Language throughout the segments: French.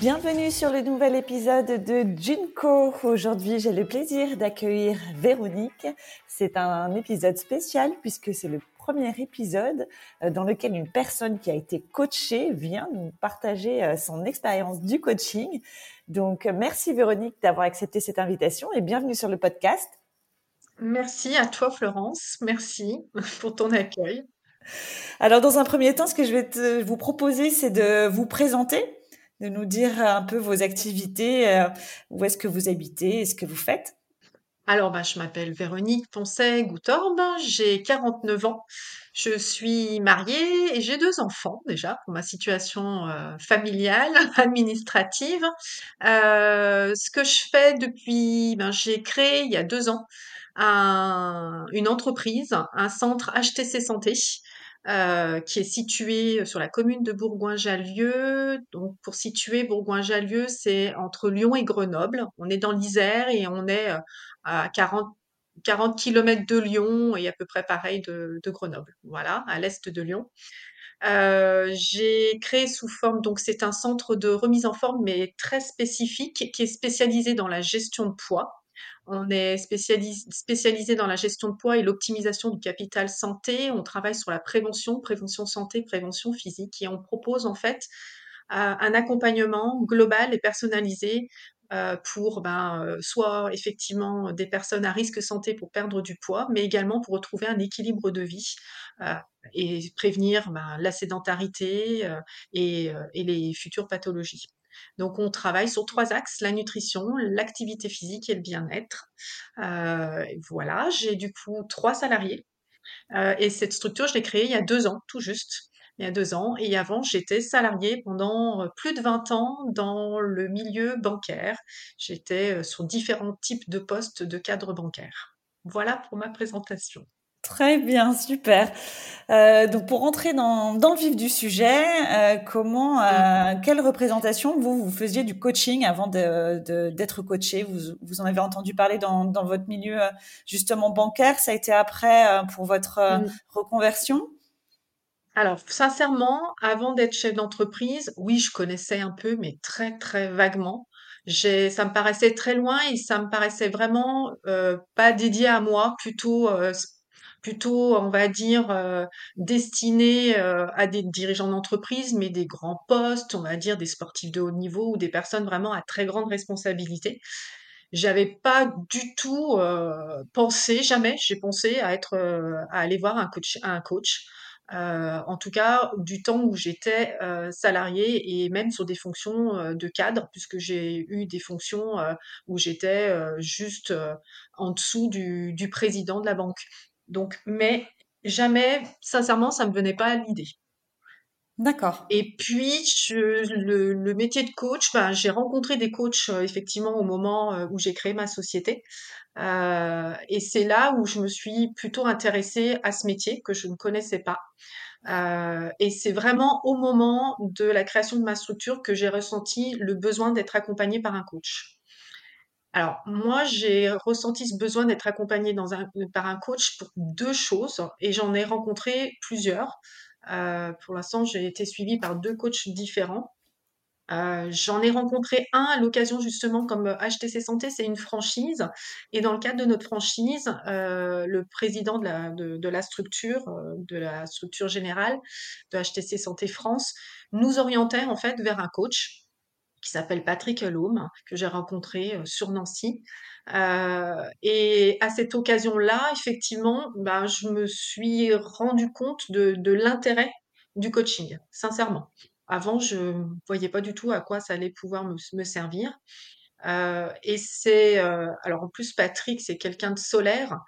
Bienvenue sur le nouvel épisode de Junko. Aujourd'hui, j'ai le plaisir d'accueillir Véronique. C'est un épisode spécial puisque c'est le premier épisode euh, dans lequel une personne qui a été coachée vient nous partager euh, son expérience du coaching. Donc, merci Véronique d'avoir accepté cette invitation et bienvenue sur le podcast. Merci à toi Florence, merci pour ton accueil. Alors, dans un premier temps, ce que je vais vous proposer, c'est de vous présenter de nous dire un peu vos activités, euh, où est-ce que vous habitez ce que vous faites? Alors, bah, je m'appelle Véronique Poncet Goutorbe, j'ai 49 ans, je suis mariée et j'ai deux enfants déjà pour ma situation euh, familiale, administrative. Euh, ce que je fais depuis, ben, j'ai créé il y a deux ans un, une entreprise, un centre HTC Santé euh, qui est situé sur la commune de Bourgoin-Jallieu. Donc, pour situer Bourgoin-Jallieu, c'est entre Lyon et Grenoble. On est dans l'Isère et on est euh, à 40, 40 km de Lyon et à peu près pareil de, de Grenoble. Voilà, à l'est de Lyon. Euh, j'ai créé sous forme, donc c'est un centre de remise en forme, mais très spécifique, qui est spécialisé dans la gestion de poids. On est spécialisé dans la gestion de poids et l'optimisation du capital santé. On travaille sur la prévention, prévention santé, prévention physique et on propose en fait euh, un accompagnement global et personnalisé euh, pour ben, euh, soit effectivement des personnes à risque santé pour perdre du poids, mais également pour retrouver un équilibre de vie et prévenir ben, la sédentarité et, les futures pathologies. Donc, on travaille sur trois axes, la nutrition, l'activité physique et le bien-être. Euh, voilà, j'ai du coup trois salariés. Euh, et cette structure, je l'ai créée il y a deux ans, tout juste. Il y a deux ans. Et avant, j'étais salariée pendant euh, plus de 20 ans dans le milieu bancaire. J'étais sur différents types de postes de cadre bancaire. Voilà pour ma présentation. Très bien, super. Euh, donc pour rentrer dans, dans, le vif du sujet, euh, comment, euh, quelle représentation vous vous faisiez du coaching avant d'être de, d'être coaché? Vous, vous en avez entendu parler dans, dans votre milieu justement bancaire. Ça a été après pour votre mm. reconversion? Alors sincèrement, avant d'être chef d'entreprise, oui, je connaissais un peu, mais très très vaguement. Ça me paraissait très loin et ça me paraissait vraiment pas dédié à moi, plutôt plutôt, on va dire, euh, destinés euh, à des dirigeants d'entreprise, mais des grands postes, on va dire des sportifs de haut niveau ou des personnes vraiment à très grande responsabilité. J'avais pas du tout euh, pensé, jamais, j'ai pensé à être, à aller voir un coach, un coach. en tout cas, du temps où j'étais salarié et même sur des fonctions de cadre, puisque j'ai eu des fonctions où j'étais juste en dessous du, du président de la banque. Donc, mais jamais, sincèrement, ça me venait pas à l'idée. D'accord. Et puis, le, métier de coach, ben, j'ai rencontré des coachs euh, effectivement au moment euh, où j'ai créé ma société. Euh, et c'est là où je me suis plutôt intéressée à ce métier que je ne connaissais pas. et c'est vraiment au moment de la création de ma structure que j'ai ressenti le besoin d'être accompagnée par un coach. Alors, moi, j'ai ressenti ce besoin d'être accompagnée par un coach pour deux choses et j'en ai rencontré plusieurs. Euh, pour l'instant, j'ai été suivie par deux coachs différents. Euh, j'en ai rencontré un à l'occasion justement comme HTC Santé, c'est une franchise. Et dans le cadre de notre franchise, euh, le président de, de la structure, de la structure générale de HTC Santé France, nous orientait en fait vers un coach qui s'appelle Patrick Loom, que j'ai rencontré euh, sur Nancy. Euh, et à cette occasion-là, effectivement, bah, je me suis rendu compte de, de l'intérêt du coaching, sincèrement. Avant, je ne voyais pas du tout à quoi ça allait pouvoir me, me servir. Euh, et c'est, alors en plus, Patrick, c'est quelqu'un de solaire.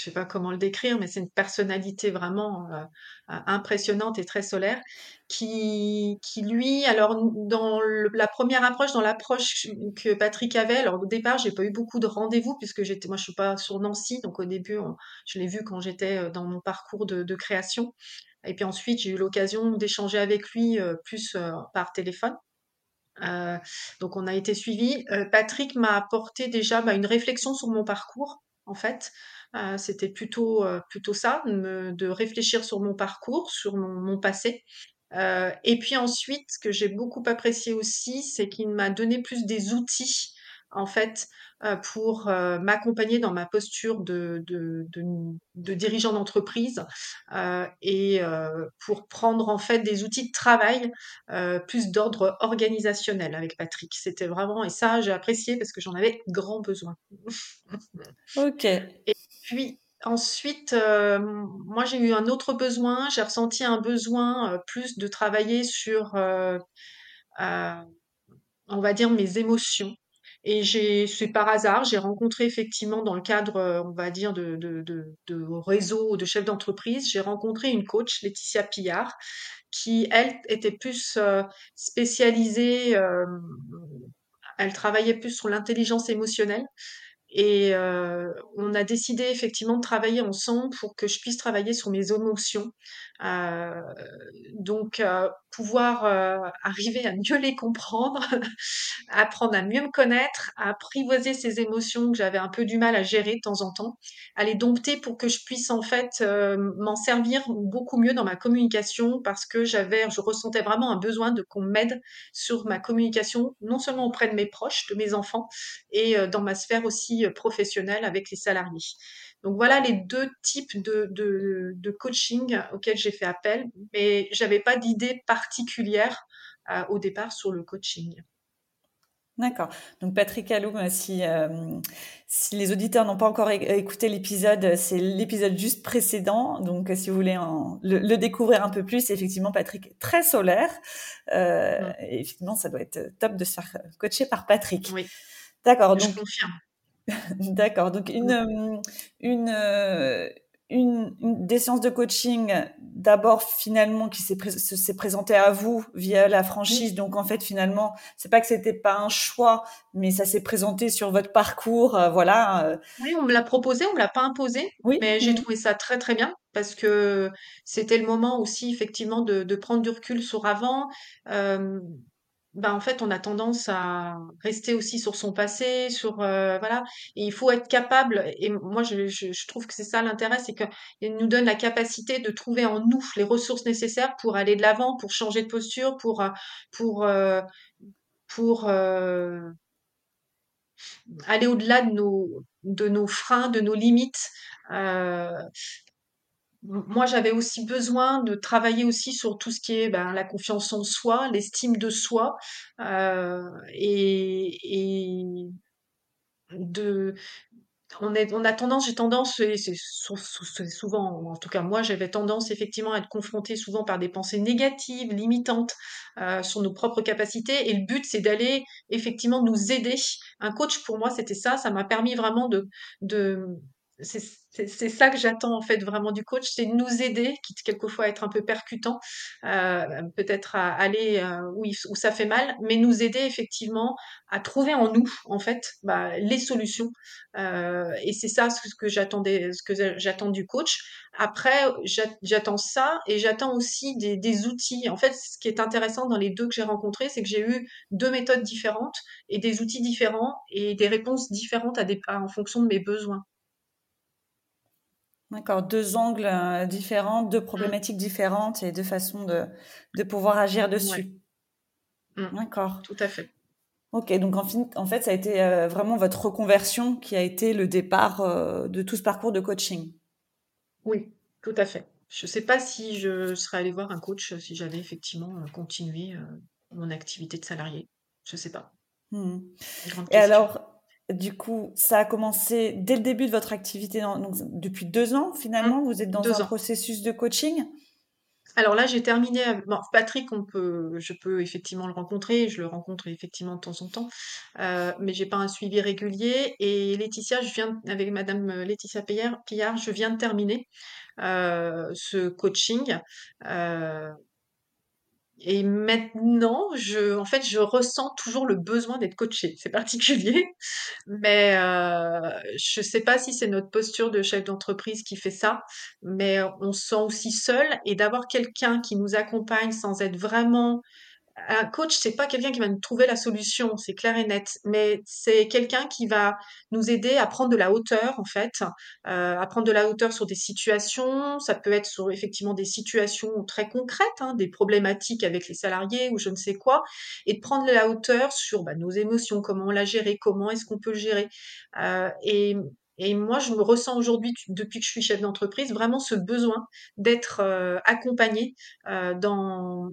Je sais pas comment le décrire, mais c'est une personnalité vraiment euh, euh, impressionnante et très solaire, qui, qui lui, alors dans la première approche, dans l'approche que Patrick avait, alors au départ, j'ai pas eu beaucoup de rendez-vous puisque j'étais, moi, je suis pas sur Nancy, donc au début, je l'ai vu quand j'étais euh, dans mon parcours de, création, et puis ensuite, j'ai eu l'occasion d'échanger avec lui plus par téléphone. Donc on a été suivi. Patrick m'a apporté déjà bah, une réflexion sur mon parcours en fait. Euh, c'était plutôt, euh, plutôt ça, de, réfléchir sur mon parcours, sur mon, passé. Euh, et puis ensuite, ce que j'ai beaucoup apprécié aussi, c'est qu'il m'a donné plus des outils, en fait, pour m'accompagner dans ma posture de, de, de dirigeant d'entreprise et pour prendre en fait des outils de travail plus d'ordre organisationnel avec Patrick. C'était vraiment, et ça j'ai apprécié parce que j'en avais grand besoin. ok. Et puis ensuite, euh, moi j'ai eu un autre besoin, j'ai ressenti un besoin euh, plus de travailler sur, euh, on va dire, mes émotions. Et c'est par hasard, j'ai rencontré effectivement dans le cadre, on va dire, de, de, de, de réseau de chefs d'entreprise, j'ai rencontré une coach, Laetitia Pillard, qui, elle, était plus spécialisée, elle travaillait plus sur l'intelligence émotionnelle. Et euh, on a décidé effectivement de travailler ensemble pour que je puisse travailler sur mes émotions. Euh, donc, euh, pouvoir arriver à mieux les comprendre, apprendre à mieux me connaître, à apprivoiser ces émotions que j'avais un peu du mal à gérer de temps en temps, à les dompter pour que je puisse en fait m'en servir beaucoup mieux dans ma communication parce que j'avais, je ressentais vraiment un besoin de qu'on m'aide sur ma communication, non seulement auprès de mes proches, de mes enfants, et dans ma sphère aussi professionnel avec les salariés. Donc voilà les deux types de, de, coaching auxquels j'ai fait appel, mais j'avais pas d'idée particulière euh, au départ sur le coaching. D'accord. Donc Patrick Alloum, euh, si, euh, si les auditeurs n'ont pas encore écouté l'épisode, c'est l'épisode juste précédent. Donc si vous voulez le, découvrir un peu plus, effectivement Patrick est très solaire. Et effectivement, ça doit être top de se faire coacher par Patrick. Oui. D'accord. Je confirme. D'accord. Donc, une, euh, une, euh, une, une, des séances de coaching, d'abord, finalement, qui s'est, s'est présentée à vous via la franchise. Donc, en fait, finalement, c'est pas que c'était pas un choix, mais ça s'est présenté sur votre parcours. Euh, voilà. Oui, on me l'a proposé, on me l'a pas imposé. Oui. Mais j'ai mmh. trouvé ça très, très bien parce que c'était le moment aussi, effectivement, de, de prendre du recul sur avant. Euh, ben en fait, on a tendance à rester aussi sur son passé, sur voilà. Il faut être capable. Et moi, je, trouve que c'est ça l'intérêt, c'est qu'il nous donne la capacité de trouver en nous les ressources nécessaires pour aller de l'avant, pour changer de posture, pour pour pour aller au-delà de nos de nos freins, de nos limites moi, j'avais aussi besoin de travailler aussi sur tout ce qui est ben, la confiance en soi, l'estime de soi, euh, et, et de on, est, on a tendance, j'ai tendance, et c'est souvent, en tout cas moi, j'avais tendance effectivement à être confrontée souvent par des pensées négatives, limitantes euh, sur nos propres capacités. Et le but, c'est d'aller effectivement nous aider. Un coach, pour moi, c'était ça. Ça m'a permis vraiment de, de ça que j'attends en fait vraiment du coach, c'est nous aider, quitte quelquefois à être un peu percutant, euh, peut-être à aller euh, où, ça fait mal, mais nous aider effectivement à trouver en nous en fait bah, les solutions. Euh, et c'est ça ce que j'attendais, ce que j'attends du coach. Après, j'attends ça et j'attends aussi des, outils. En fait, ce qui est intéressant dans les deux que j'ai rencontrés, c'est que j'ai eu deux méthodes différentes et des outils différents et des réponses différentes à des, en fonction de mes besoins. D'accord, deux angles euh, différents, deux mmh. problématiques différentes et deux façons de, de pouvoir agir dessus. Mmh. D'accord. Tout à fait. Ok, donc en, fin, en fait, ça a été euh, vraiment votre reconversion qui a été le départ euh, de tout ce parcours de coaching. Oui, tout à fait. Je ne sais pas si je serais allée voir un coach si j'avais effectivement continué mon activité de salarié. Je ne sais pas. Mmh. Et alors, du coup, ça a commencé dès le début de votre activité, donc depuis deux ans finalement, mmh. vous êtes dans un processus de coaching? Alors là, j'ai terminé av bon, Patrick, on peut je peux effectivement le rencontrer, je le rencontre effectivement de temps en temps, heu, mais j'ai pas un suivi régulier. Et Laetitia, je viens avec madame, heu, Laetitia Pillard je viens de terminer, heu, ce coaching, et maintenant, je en fait, je ressens toujours le besoin d'être coachée. C'est particulier, mais heu, je sais pas si c'est notre posture de chef d'entreprise qui fait ça, mais on se sent aussi seul et d'avoir quelqu'un qui nous accompagne sans être vraiment un coach, c'est pas quelqu'un qui va nous trouver la solution, c'est clair et net, mais c'est quelqu'un qui va nous aider à prendre de la hauteur, en fait, heu, à prendre de la hauteur sur des situations. Ça peut être sur effectivement des situations très concrètes, hein, des problématiques avec les salariés ou je ne sais quoi, et de prendre de la hauteur sur bah, nos émotions, comment on l'a géré, comment est-ce qu'on peut le gérer. Heu, et et moi, je me ressens aujourd'hui, depuis que je suis chef d'entreprise, vraiment ce besoin d'être euh, accompagnée euh, dans,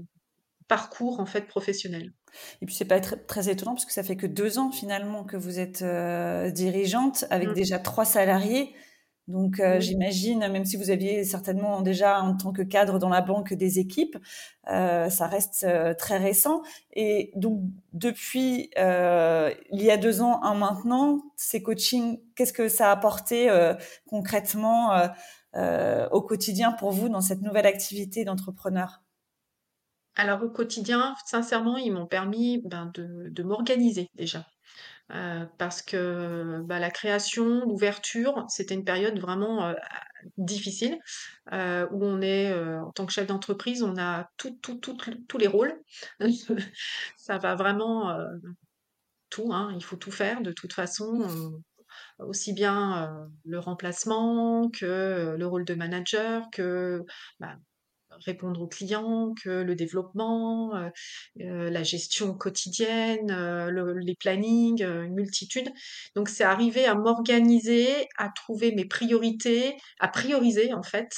parcours en fait professionnel. Et puis c'est pas très, très, étonnant parce que ça fait que deux ans finalement que vous êtes euh, dirigeante avec mmh. déjà trois salariés. Donc euh, mmh. j'imagine, même si vous aviez certainement déjà en tant que cadre dans la banque des équipes, euh, ça reste euh, très récent. Et donc depuis euh, il y a deux ans, un maintenant, ces coachings, qu'est-ce que ça a apporté euh, concrètement au quotidien pour vous dans cette nouvelle activité d'entrepreneur? Alors au quotidien, sincèrement, ils m'ont permis ben, de, m'organiser déjà. Euh, parce que bah, la création, l'ouverture, c'était une période vraiment euh, difficile euh, où on est en tant que chef d'entreprise, on a tous les rôles. Ça va vraiment tout, hein, il faut tout faire de toute façon. aussi bien le remplacement que le rôle de manager, que bah, répondre aux clients, que le développement, euh, euh, la gestion quotidienne, euh, le, les plannings, une multitude. Donc c'est arriver à m'organiser, à trouver mes priorités, à prioriser en fait,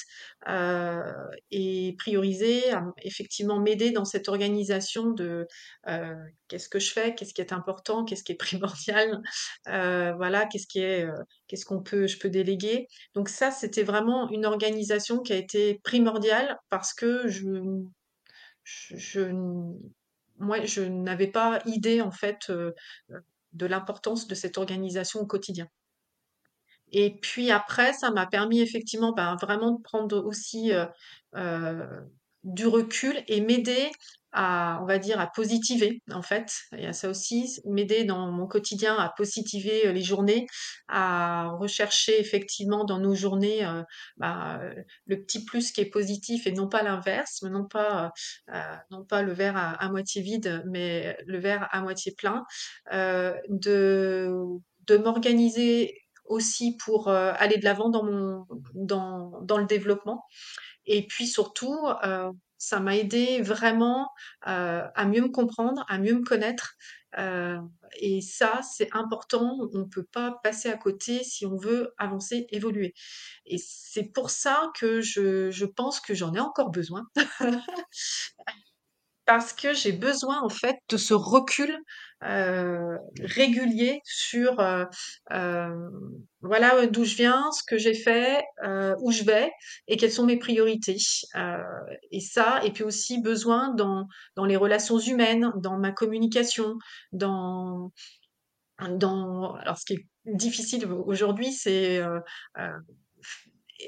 et prioriser, effectivement m'aider dans cette organisation de qu'est-ce que je fais, qu'est-ce qui est important, qu'est-ce qui est primordial, voilà, qu'est-ce qui est, qu'est-ce qu'on peut, je peux déléguer. Donc ça, c'était vraiment une organisation qui a été primordiale parce que je, moi, je n'avais pas idée en fait de l'importance de cette organisation au quotidien. Et puis après, ça m'a permis effectivement ben, vraiment de prendre aussi euh, euh, du recul et m'aider à, on va dire, à positiver, en fait. Il y a ça aussi, m'aider dans mon quotidien à positiver euh, les journées, à rechercher effectivement dans nos journées euh, bah, le petit plus qui est positif et non pas l'inverse, non pas, euh, non pas le verre à, moitié vide, mais le verre à moitié plein, de, de m'organiser aussi pour aller de l'avant dans mon dans, dans le développement. Et puis surtout, ça m'a aidé vraiment euh, à mieux me comprendre, à mieux me connaître. Euh, et ça, c'est important. On ne peut pas passer à côté si on veut avancer, évoluer. Et c'est pour ça que je, je pense que j'en ai encore besoin. parce que j'ai besoin en fait de ce recul euh, régulier sur euh, euh, voilà d'où je viens, ce que j'ai fait, où je vais et quelles sont mes priorités. Et ça, et puis aussi besoin dans dans les relations humaines, dans ma communication, dans dans alors ce qui est difficile aujourd'hui, c'est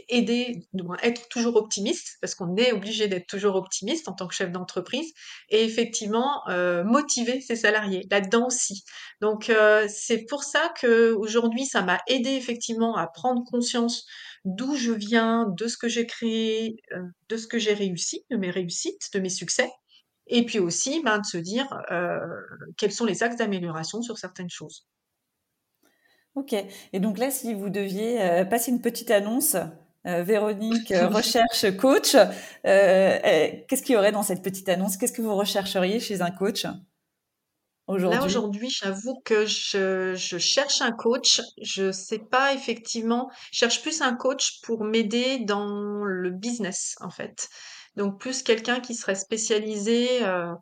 aider, être toujours optimiste, parce qu'on est obligé d'être toujours optimiste en tant que chef d'entreprise, et effectivement euh, motiver ses salariés là-dedans aussi. Donc euh, c'est pour ça que aujourd'hui ça m'a aidé effectivement à prendre conscience d'où je viens, de ce que j'ai créé, euh, de ce que j'ai réussi, de mes réussites, de mes succès. Et puis aussi ben, de se dire quels sont les axes d'amélioration sur certaines choses. Ok. Et donc là, si vous deviez euh, passer une petite annonce, euh, Véronique euh, recherche coach, qu'est-ce qu'il y aurait dans cette petite annonce? Qu'est-ce que vous rechercheriez chez un coach aujourd'hui? Là, aujourd'hui, j'avoue que je, je, cherche un coach. Je sais pas effectivement, je cherche plus un coach pour m'aider dans le business, en fait. Donc, plus quelqu'un qui serait spécialisé euh,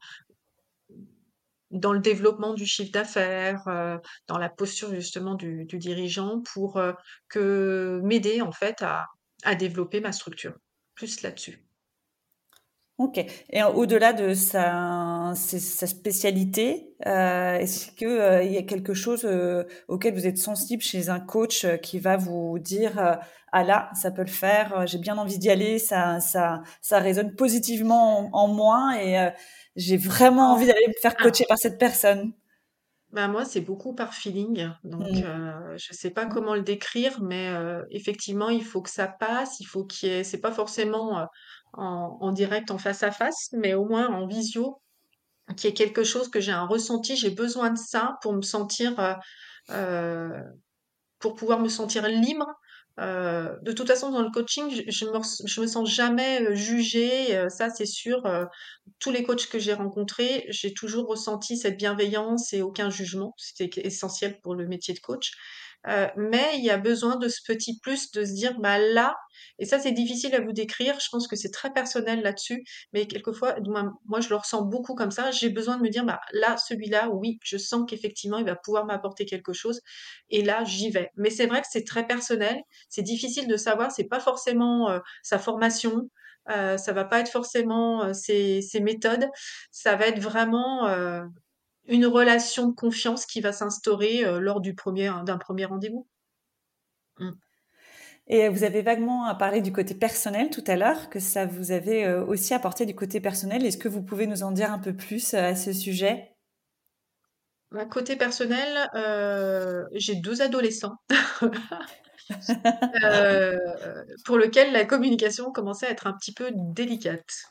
dans le développement du chiffre d'affaires, euh, dans la posture justement du, dirigeant pour euh, que m'aider en fait à, développer ma structure. Plus là-dessus. OK et au-delà de sa spécialité, heu, est-ce que, heu, il y a quelque chose, auquel vous êtes sensible chez un coach, qui va vous dire, «Ah là, ça peut le faire, j'ai bien envie d'y aller, ça ça ça résonne positivement en en moi et j'ai vraiment envie d'aller me faire coacher par cette personne»? Bah, moi, c'est beaucoup par feeling, donc Mmh. heu, je sais pas comment le décrire, mais heu, effectivement, il faut que ça passe, il faut qu'il y ait c'est pas forcément, heu, en en direct, en face à face, mais au moins en visio, qu'il y ait quelque chose, que j'ai un ressenti. J'ai besoin de ça pour me sentir, pour pouvoir me sentir libre. Heu, de toute façon, dans le coaching, je me sens jamais, heu, jugée, heu, ça c'est sûr, tous les coachs que j'ai rencontrés, j'ai toujours ressenti cette bienveillance et aucun jugement. C'était essentiel pour le métier de coach. Heu, mais il y a besoin de ce petit plus, de se dire: «Bah, là» et ça c'est difficile à vous décrire, je pense que c'est très personnel là-dessus, mais quelquefois, moins moi je le ressens beaucoup comme ça, j'ai besoin de me dire: «Bah, là, celui-là, oui, je sens qu'effectivement il va pouvoir m'apporter quelque chose et là, j'y vais». Mais c'est vrai que c'est très personnel, c'est difficile de savoir, c'est pas forcément, heu, sa formation, heu, ça va pas être forcément, heu, ses ses méthodes, ça va être vraiment, heu, une relation de confiance qui va s'instaurer, heu, lors du premier d'un premier rendez-vous. Mmh. Et vous avez vaguement parlé du côté personnel tout à l'heure, que ça vous avait, aussi apporté du côté personnel. Est-ce que vous pouvez nous en dire un peu plus, à ce sujet? Bah, côté personnel, j'ai 2 adolescents, pour lequel la communication commençait à être un petit peu délicate.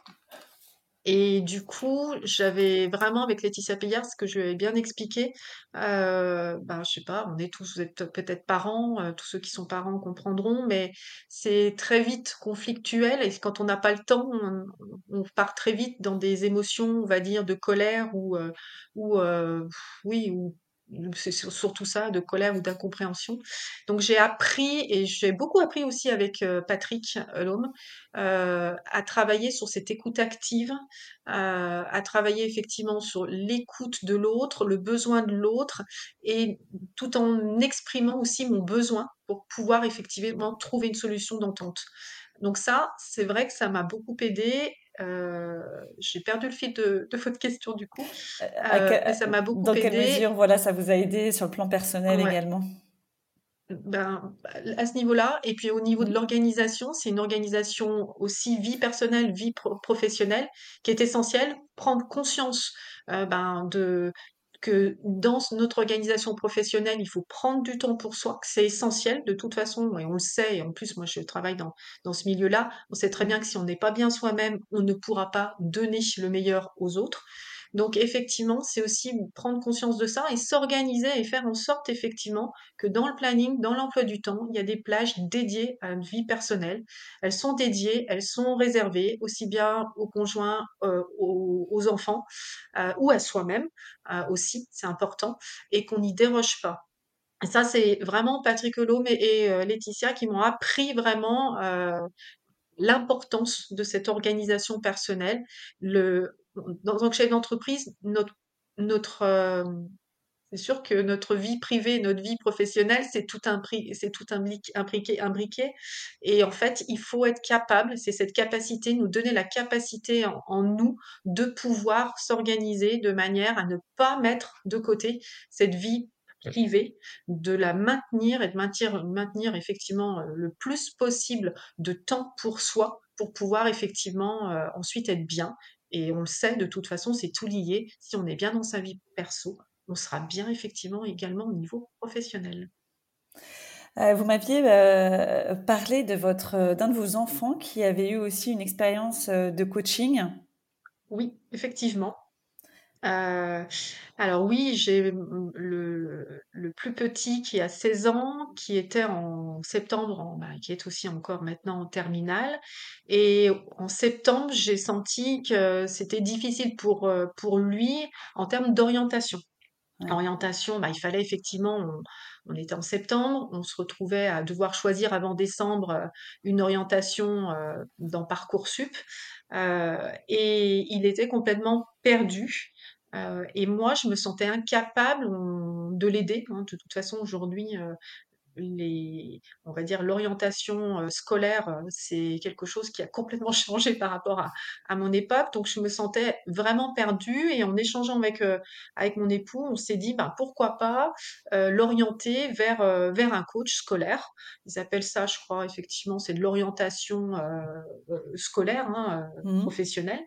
Et du coup, j'avais vraiment avec Laetitia Pillard, ce que je lui avais bien expliqué, heu, ben, je sais pas, on est tous vous êtes peut-être parents, heu, tous ceux qui sont parents comprendront, mais c'est très vite conflictuel et quand on n'a pas le temps, on part très vite dans des émotions, on va dire, de colère ou heu ou heu, oui, ou ou c'est sur surtout ça, de colère ou d'incompréhension. Donc j'ai appris et j'ai beaucoup appris aussi avec, heu, Patrick, heu, Lhomme, heu, à travailler sur cette écoute active, à travailler effectivement sur l'écoute de l'autre, le besoin de l'autre et tout en exprimant aussi mon besoin pour pouvoir effectivement trouver une solution d'entente. Donc ça, c'est vrai que ça m'a beaucoup aidée, heu, j'ai perdu le fil de de votre question du coup, que mais ça m'a beaucoup dans quelle aidée mesure, voilà, ça vous a aidé sur le plan personnel ouais. également? Ben, à ce niveau-là et puis au niveau de l'organisation, c'est une organisation aussi vie personnelle, vie pro professionnelle qui est essentielle. Prendre conscience, heu, ben, de que dans notre organisation professionnelle, il faut prendre du temps pour soi, que c'est essentiel de toute façon et on le sait et en plus moi je travaille dans dans ce milieu-là. On sait très bien que si on n'est pas bien soi-même, on ne pourra pas donner le meilleur aux autres. Donc effectivement, c'est aussi prendre conscience de ça et s'organiser et faire en sorte effectivement que dans le planning, dans l'emploi du temps, il y a des plages dédiées à une vie personnelle. Elles sont dédiées, elles sont réservées aussi bien aux conjoints, heu, aux enfants, heu, ou à soi-même, heu, aussi, c'est important et qu'on n'y déroge pas. Ça, c'est vraiment Patrick Helaume et et Laetitia qui m'ont appris vraiment, l'importance de cette organisation personnelle. Le en tant que chef d'entreprise, notre notre, hem, c'est sûr que notre vie privée notre vie professionnelle, c'est tout impri c'est tout imbriqué imbriqué. Et en fait, il faut être capable, c'est cette capacité, nous donner la capacité en en nous de pouvoir s'organiser de manière à ne pas mettre de côté cette vie privée, de la maintenir et de maintenir maintenir effectivement, heu, le plus possible de temps pour soi, pour pouvoir effectivement, heu, ensuite être bien et on le sait de toute façon, c'est tout lié. Si on est bien dans sa vie perso, on sera bien effectivement également au niveau professionnel. Heu, vous m'aviez, heu, parlé de votre d'un de vos enfants qui avait eu aussi une expérience, de coaching. Oui, effectivement. Heu, alors oui, j'ai, mmh, le le plus petit qui a 16 ans, qui était en septembre en bah, qui est aussi encore maintenant en terminale et en septembre, j'ai senti que c'était difficile pour, heu, pour lui en termes d'orientation. Ouais. Orientation, bah, il fallait effectivement on on était en septembre, on se retrouvait à devoir choisir avant décembre, heu, une orientation, heu, dans Parcoursup, heu et il était complètement perdu, heu et moi je me sentais incapable, on de l'aider, hein. De toute façon aujourd'hui, les, on va dire l'orientation euh, scolaire, euh, c'est quelque chose qui a complètement changé par rapport à, à mon époque. Donc je me sentais vraiment perdue et en échangeant avec euh, avec mon époux, on s'est dit bah pourquoi pas euh, l'orienter vers euh, vers un coach scolaire. Ils appellent ça, je crois, effectivement, c'est de l'orientation euh, euh, scolaire, hein, euh, Mhm. professionnelle.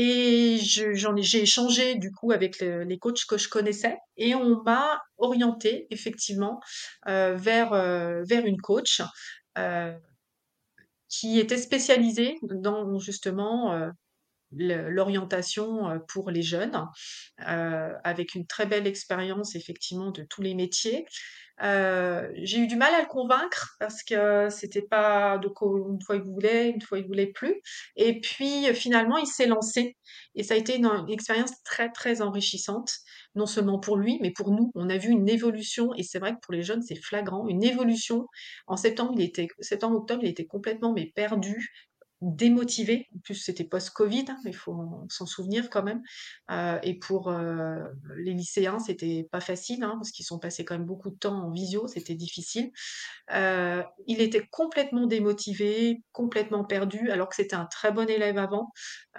Et j'ai échangé du coup avec le- les coachs que je connaissais et on m'a orienté effectivement euh, vers, euh, vers une coach euh, qui était spécialisée dans justement l'orientation euh, pour les jeunes, euh, avec une très belle expérience effectivement de tous les métiers. Euh, j'ai eu du mal à le convaincre parce que c'était pas de une fois il voulait, une fois il voulait plus. Et puis finalement il s'est lancé et ça a été une, une expérience très très enrichissante, non seulement pour lui mais pour nous. On a vu une évolution et c'est vrai que pour les jeunes c'est flagrant, une évolution. En septembre il était septembre octobre il était complètement mais perdu démotivé. En plus, c'était post-Covid, hein, il faut s'en souvenir quand même. Euh, et pour euh, les lycéens, c'était pas facile, hein, parce qu'ils sont passés quand même beaucoup de temps en visio, c'était difficile. Euh, il était complètement démotivé, complètement perdu, alors que c'était un très bon élève avant.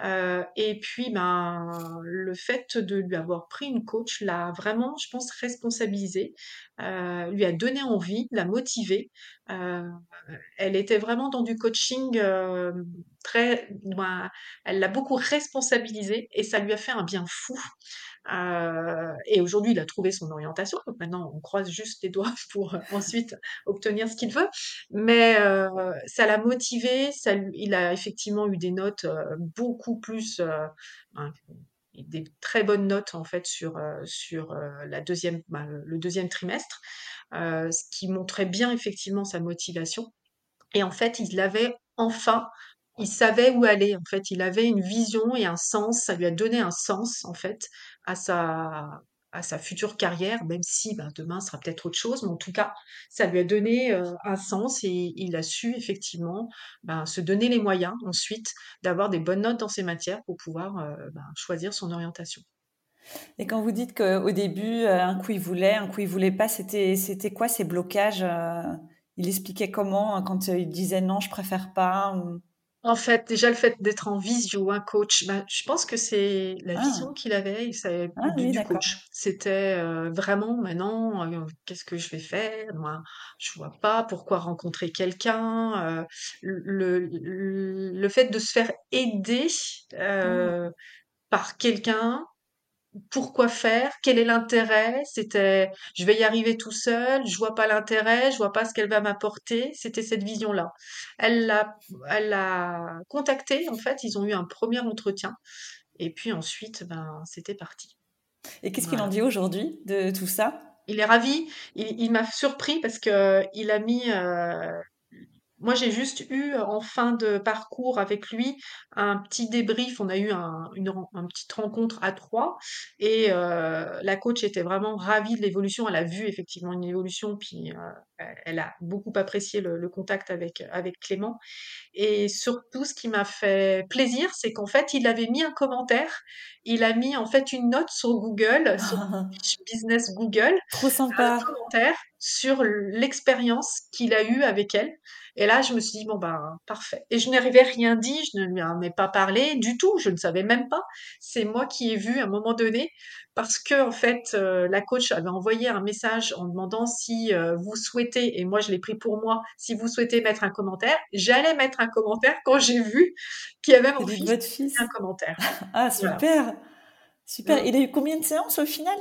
Euh, et puis, ben, le fait de lui avoir pris une coach l'a vraiment, je pense, responsabilisé, euh, lui a donné envie, l'a motivé. Euh, elle était vraiment dans du coaching euh, très, elle l'a beaucoup responsabilisé et ça lui a fait un bien fou. Euh, et aujourd'hui, il a trouvé son orientation. Donc maintenant, on croise juste les doigts pour ensuite obtenir ce qu'il veut. Mais ça l'a motivé. Il a effectivement eu des notes beaucoup plus, des très bonnes notes en fait sur euh, sur euh, la deuxième, ben, le, deuxième trimestre, euh, ce qui montrait bien effectivement sa motivation. Et en fait, il avait enfin, il savait où aller. En fait, il avait une vision et un sens. Ça lui a donné un sens, en fait, à sa, à sa future carrière, même si ben, demain sera peut-être autre chose. Mais en tout cas, ça lui a donné un sens et il a su effectivement ben, se donner les moyens ensuite d'avoir des bonnes notes dans ses matières pour pouvoir ben, choisir son orientation. Et quand vous dites qu'au début, euh, un coup il voulait, un coup il voulait pas, c'était c'était quoi ces blocages euh, Il expliquait comment euh, quand il disait non, je préfère pas En fait, déjà le fait d'être en visio, un coach, bah, je pense que c'est la vision Ah, qu'il avait, il savait ah du, oui, du d'accord. coach. C'était euh, vraiment maintenant, euh, qu'est-ce que je vais faire? Moi, je vois pas pourquoi rencontrer quelqu'un. euh, le, le, le fait de se faire aider euh, par quelqu'un pourquoi faire? Quel est l'intérêt? C'était, je vais y arriver tout seul, je vois pas l'intérêt, je vois pas ce qu'elle va m'apporter. C'était cette vision-là. Elle l'a, elle l'a contacté, en fait, ils ont eu un premier entretien. Et puis ensuite, ben, c'était parti. Et qu'est-ce qu'il en dit aujourd'hui de tout ça? Il est ravi. Il, il m'a surpris parce que il a mis, euh, Moi, j'ai juste eu euh, en fin de parcours avec lui un petit débrief. On a eu une petite rencontre à trois et euh, la coach était vraiment ravie de l'évolution. Elle a vu effectivement une évolution, puis euh, elle a beaucoup apprécié le, le contact avec, avec Clément. Et surtout, ce qui m'a fait plaisir, c'est qu'en fait, il avait mis un commentaire. Il a mis en fait une note sur Google, sur business Google, Trop un commentaire sur l'expérience qu'il a eue avec elle. Et là, je me suis dit, bon, ben, parfait. Et je n'avais rien dit, je ne lui en ai pas parlé du tout, je ne savais même pas. C'est moi qui ai vu à un moment donné, parce que, en fait, euh, la coach avait envoyé un message en demandant si euh, vous souhaitez, et moi je l'ai pris pour moi, si vous souhaitez mettre un commentaire. J'allais mettre un commentaire quand j'ai vu qu'il y avait mon fils votre mis un fils. commentaire. Ah, Voilà. super. Super. Mm. Il a eu combien de séances au final?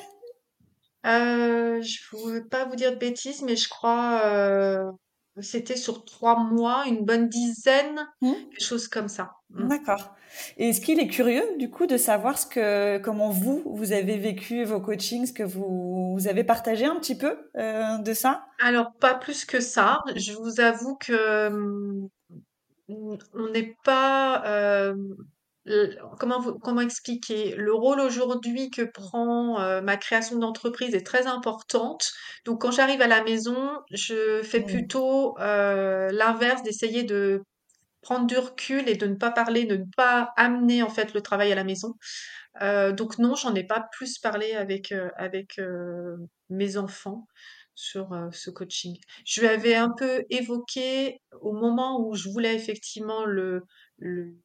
Euh, je ne veux pas vous dire de bêtises, mais je crois c'était sur trois mois, une bonne dizaine, Hmm quelque chose comme ça. Mm. D'accord. Et est-ce qu'il est curieux, du coup, de savoir ce que, comment vous, vous avez vécu vos coachings, ce que vous, vous avez partagé un petit peu euh, de ça? Alors, pas plus que ça. Je vous avoue que hum, on n'est pas euh, comment vous- comment expliquer? Le rôle aujourd'hui que prend euh, ma création d'entreprise est très importante. Donc, quand j'arrive à la maison, je fais plutôt euh, l'inverse, d'essayer de prendre du recul et de ne pas parler, de ne pas amener en fait le travail à la maison. Euh, donc non, j'en ai pas plus parlé avec avec mes enfants sur ce coaching. Je lui avais un peu évoqué au moment où je voulais effectivement le,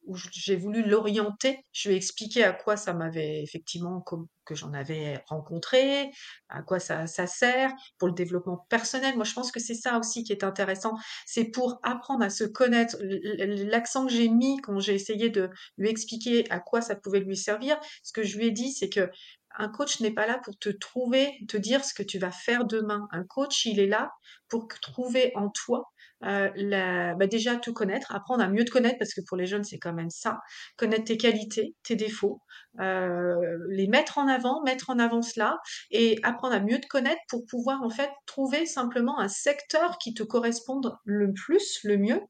où j'ai voulu l'orienter, je lui ai expliqué à quoi ça m'avait effectivement, que j'en avais rencontré, à quoi ça, ça sert pour le développement personnel. Moi, je pense que c'est ça aussi qui est intéressant. C'est pour apprendre à se connaître. L'accent que j'ai mis quand j'ai essayé de lui expliquer à quoi ça pouvait lui servir, ce que je lui ai dit, c'est que un coach n'est pas là pour te trouver, te dire ce que tu vas faire demain. Un coach, il est là pour trouver en toi euh, la, bah déjà te connaître, apprendre à mieux te connaître parce que pour les jeunes c'est quand même ça, connaître tes qualités, tes défauts, euh, les mettre en avant, mettre en avant cela et apprendre à mieux te connaître pour pouvoir en fait trouver simplement un secteur qui te corresponde le plus, le mieux.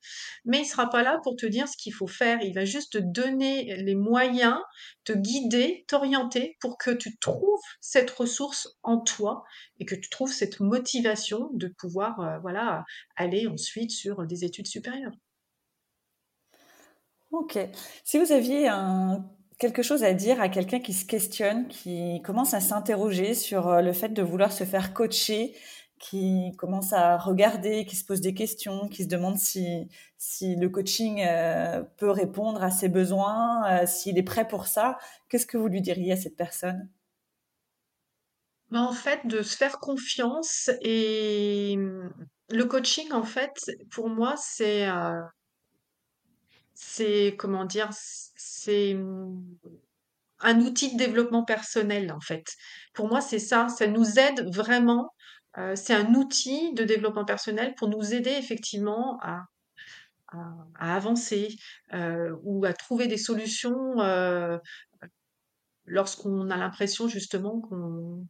Mais il sera pas là pour te dire ce qu'il faut faire, il va juste te donner les moyens, te guider, t'orienter pour que tu trouves cette ressource en toi et que tu trouves cette motivation de pouvoir euh, voilà aller ensuite sur des études supérieures. Ok. Si vous aviez quelque chose à dire à quelqu'un qui se questionne, qui commence à s'interroger sur euh, le fait de vouloir se faire coacher, qui commence à regarder, qui se pose des questions, qui se demande si, si le coaching euh, peut répondre à ses besoins, s'il est prêt pour ça, qu'est-ce que vous lui diriez à cette personne? Bah, en fait, de se faire confiance et mmh, le coaching, en fait, pour moi, c'est, heu c'est comment dire? c'est, mmh, un outil de développement personnel, en fait. Pour moi, c'est ça, ça nous aide vraiment, heu, c'est un outil de développement personnel pour nous aider effectivement à à avancer, heu, ou à trouver des solutions, lorsqu'on a l'impression justement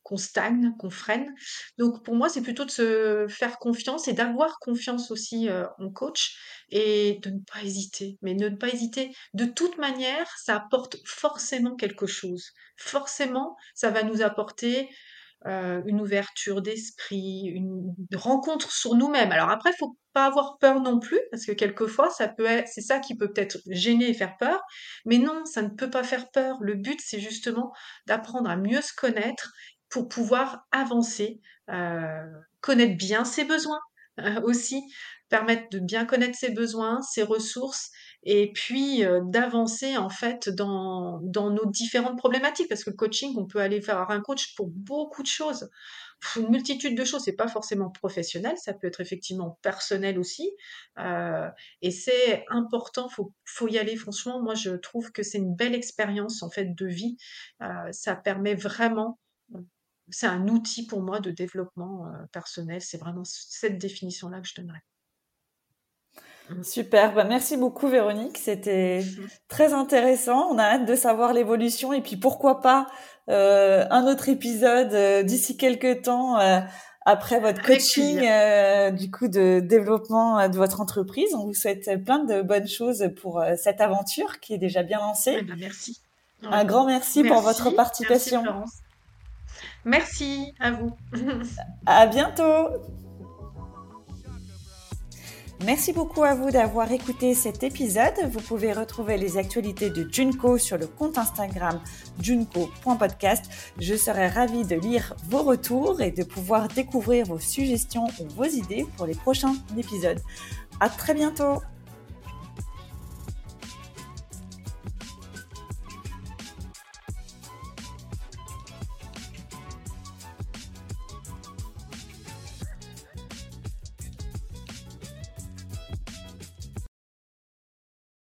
qu'on stagne, qu'on freine. Donc pour moi, c'est plutôt de se faire confiance et d'avoir confiance aussi euh, en coach et de ne pas hésiter. Mais ne pas hésiter. De toute manière, ça apporte forcément quelque chose. Forcément, ça va nous apporter euh, une ouverture d'esprit, une rencontre sur nous-mêmes. Alors après, il faut pas avoir peur non plus, parce que quelquefois, ça peut être, c'est ça qui peut peut-être gêner et faire peur, mais non, ça ne peut pas faire peur. Le but, c'est justement d'apprendre à mieux se connaître pour pouvoir avancer, euh, connaître bien ses besoins euh, aussi, permettre de bien connaître ses besoins, ses ressources et puis euh, d'avancer en fait dans, nos différentes problématiques parce que le coaching on peut aller faire un coach pour beaucoup de choses. Une multitude de choses c'est pas forcément professionnel ça peut être effectivement personnel aussi euh, et c'est important faut faut y aller. Franchement moi je trouve que c'est une belle expérience en fait de vie. Euh, ça permet vraiment c'est un outil pour moi de développement personnel. C'est vraiment cette définition là que je donnerais Super, bah, merci beaucoup Véronique, c'était très intéressant. On a hâte de savoir l'évolution et puis pourquoi pas euh, un autre épisode euh, d'ici quelques temps euh, après votre coaching du coup de développement de votre entreprise. On vous souhaite plein de bonnes choses pour cette aventure qui est déjà bien lancée. Eh ben, merci. Un grand merci, pour votre participation. Merci, merci à vous. à bientôt. Merci beaucoup à vous d'avoir écouté cet épisode. Vous pouvez retrouver les actualités de Junko sur le compte Instagram junko.podcast. Je serai ravie de lire vos retours et de pouvoir découvrir vos suggestions ou vos idées pour les prochains épisodes. À très bientôt!